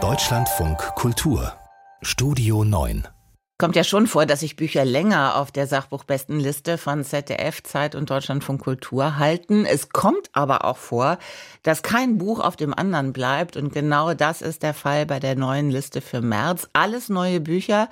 Deutschlandfunk Kultur Studio 9 Kommt ja schon vor, dass sich Bücher länger auf der Sachbuchbestenliste von ZDF, Zeit und Deutschlandfunk Kultur halten. Es kommt aber auch vor, dass kein Buch auf dem anderen bleibt. Und genau das ist der Fall bei der neuen Liste für März. Alles neue Bücher,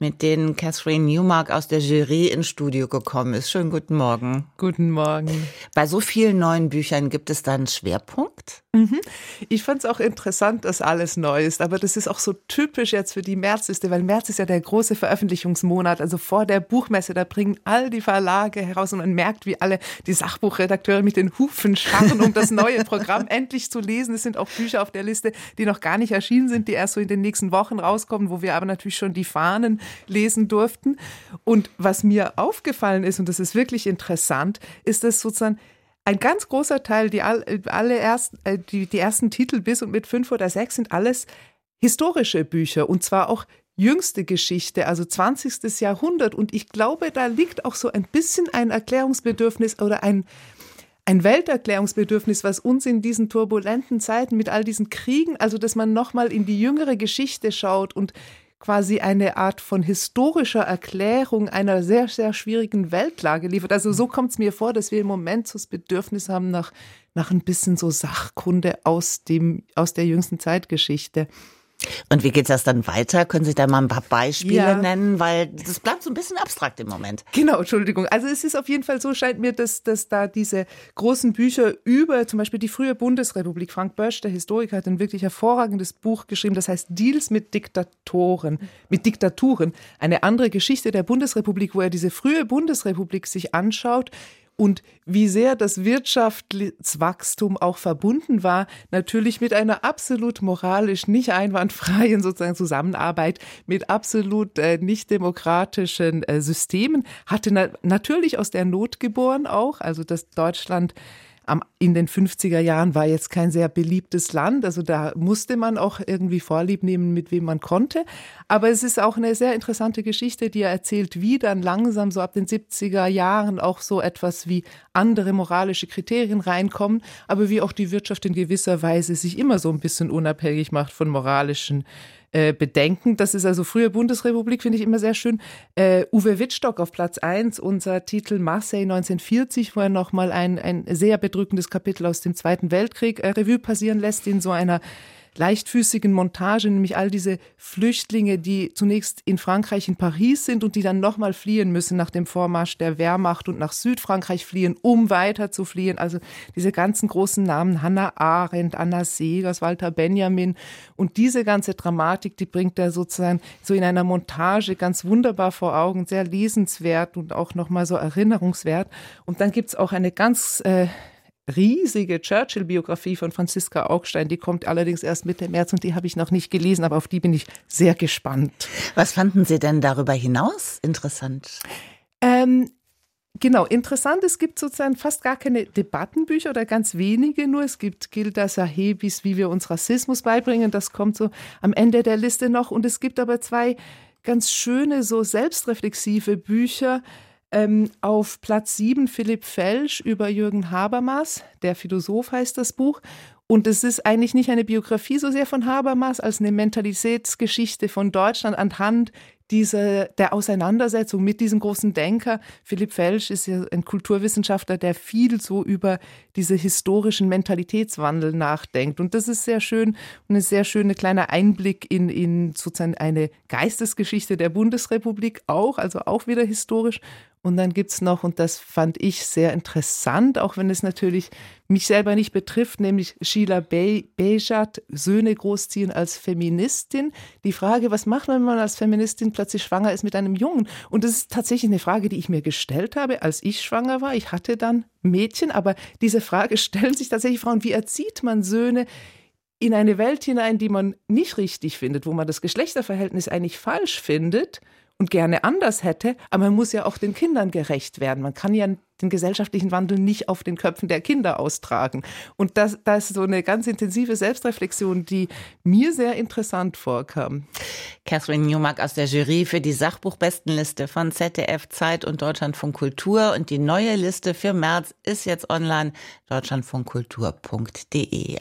mit denen Catherine Newmark aus der Jury ins Studio gekommen ist. Schönen guten Morgen. Guten Morgen. Bei so vielen neuen Büchern gibt es da einen Schwerpunkt? Mhm. Ich fand es auch interessant, dass alles neu ist, aber das ist auch so typisch jetzt für die Märzliste, weil März ist ja der große Veröffentlichungsmonat, also vor der Buchmesse, da bringen all die Verlage heraus und man merkt, wie alle die Sachbuchredakteure mit den Hufen scharren, um das neue Programm endlich zu lesen. Es sind auch Bücher auf der Liste, die noch gar nicht erschienen sind, die erst so in den nächsten Wochen rauskommen, wo wir aber natürlich schon die Fahnen lesen durften. Und was mir aufgefallen ist, und das ist wirklich interessant, ist, dass sozusagen ein ganz großer Teil, die, alle ersten, äh, die, die ersten Titel bis und mit fünf oder sechs sind alles historische Bücher und zwar auch jüngste Geschichte, also 20. Jahrhundert. Und ich glaube, da liegt auch so ein bisschen ein Erklärungsbedürfnis oder ein, ein Welterklärungsbedürfnis, was uns in diesen turbulenten Zeiten mit all diesen Kriegen, also dass man nochmal in die jüngere Geschichte schaut und quasi eine Art von historischer Erklärung einer sehr, sehr schwierigen Weltlage liefert. Also so kommt es mir vor, dass wir im Moment so das Bedürfnis haben nach, nach ein bisschen so Sachkunde aus, dem, aus der jüngsten Zeitgeschichte. Und wie geht das dann weiter? Können Sie da mal ein paar Beispiele ja. nennen? Weil das bleibt so ein bisschen abstrakt im Moment. Genau, Entschuldigung. Also es ist auf jeden Fall so, scheint mir, dass, dass da diese großen Bücher über zum Beispiel die frühe Bundesrepublik, Frank Bösch, der Historiker, hat ein wirklich hervorragendes Buch geschrieben, das heißt Deals mit Diktatoren, mit Diktaturen. Eine andere Geschichte der Bundesrepublik, wo er diese frühe Bundesrepublik sich anschaut und wie sehr das Wirtschaftswachstum auch verbunden war, natürlich mit einer absolut moralisch nicht einwandfreien sozusagen Zusammenarbeit mit absolut äh, nicht demokratischen äh, Systemen, hatte na natürlich aus der Not geboren auch, also dass Deutschland in den 50er Jahren war jetzt kein sehr beliebtes Land. Also da musste man auch irgendwie Vorlieb nehmen, mit wem man konnte. Aber es ist auch eine sehr interessante Geschichte, die er erzählt, wie dann langsam so ab den 70er Jahren auch so etwas wie andere moralische Kriterien reinkommen, aber wie auch die Wirtschaft in gewisser Weise sich immer so ein bisschen unabhängig macht von moralischen äh, bedenken. Das ist also frühe Bundesrepublik, finde ich immer sehr schön. Äh, Uwe Wittstock auf Platz 1, unser Titel Marseille 1940, wo er nochmal ein, ein sehr bedrückendes Kapitel aus dem Zweiten Weltkrieg äh, Revue passieren lässt, in so einer leichtfüßigen Montage, nämlich all diese Flüchtlinge, die zunächst in Frankreich in Paris sind und die dann nochmal fliehen müssen nach dem Vormarsch der Wehrmacht und nach Südfrankreich fliehen, um weiter zu fliehen. Also diese ganzen großen Namen, Hannah Arendt, Anna Segers, Walter Benjamin und diese ganze Dramatik, die bringt er sozusagen so in einer Montage ganz wunderbar vor Augen, sehr lesenswert und auch nochmal so erinnerungswert. Und dann gibt es auch eine ganz äh, riesige Churchill-Biografie von Franziska Augstein. Die kommt allerdings erst Mitte März und die habe ich noch nicht gelesen, aber auf die bin ich sehr gespannt. Was fanden Sie denn darüber hinaus interessant? Ähm, Genau, interessant, es gibt sozusagen fast gar keine Debattenbücher oder ganz wenige nur. Es gibt Gilda Sahebis, wie wir uns Rassismus beibringen, das kommt so am Ende der Liste noch. Und es gibt aber zwei ganz schöne, so selbstreflexive Bücher, ähm, auf Platz 7 Philipp Felsch über Jürgen Habermas, der Philosoph heißt das Buch. Und es ist eigentlich nicht eine Biografie so sehr von Habermas als eine Mentalitätsgeschichte von Deutschland anhand dieser, der Auseinandersetzung mit diesem großen Denker. Philipp Felsch ist ja ein Kulturwissenschaftler, der viel so über diese historischen Mentalitätswandel nachdenkt. Und das ist sehr schön und ein sehr schöner kleiner Einblick in, in sozusagen eine Geistesgeschichte der Bundesrepublik auch, also auch wieder historisch. Und dann gibt es noch, und das fand ich sehr interessant, auch wenn es natürlich mich selber nicht betrifft, nämlich Sheila Be Bejat, Söhne großziehen als Feministin. Die Frage, was macht man, wenn man als Feministin plötzlich schwanger ist mit einem Jungen? Und das ist tatsächlich eine Frage, die ich mir gestellt habe, als ich schwanger war. Ich hatte dann Mädchen, aber diese Frage stellen sich tatsächlich Frauen, wie erzieht man Söhne in eine Welt hinein, die man nicht richtig findet, wo man das Geschlechterverhältnis eigentlich falsch findet und gerne anders hätte, aber man muss ja auch den Kindern gerecht werden. Man kann ja den gesellschaftlichen Wandel nicht auf den Köpfen der Kinder austragen. Und das, das ist so eine ganz intensive Selbstreflexion, die mir sehr interessant vorkam. Catherine Newmark aus der Jury für die Sachbuchbestenliste von ZDF, Zeit und Deutschlandfunk Kultur. Und die neue Liste für März ist jetzt online, deutschlandfunkkultur.de.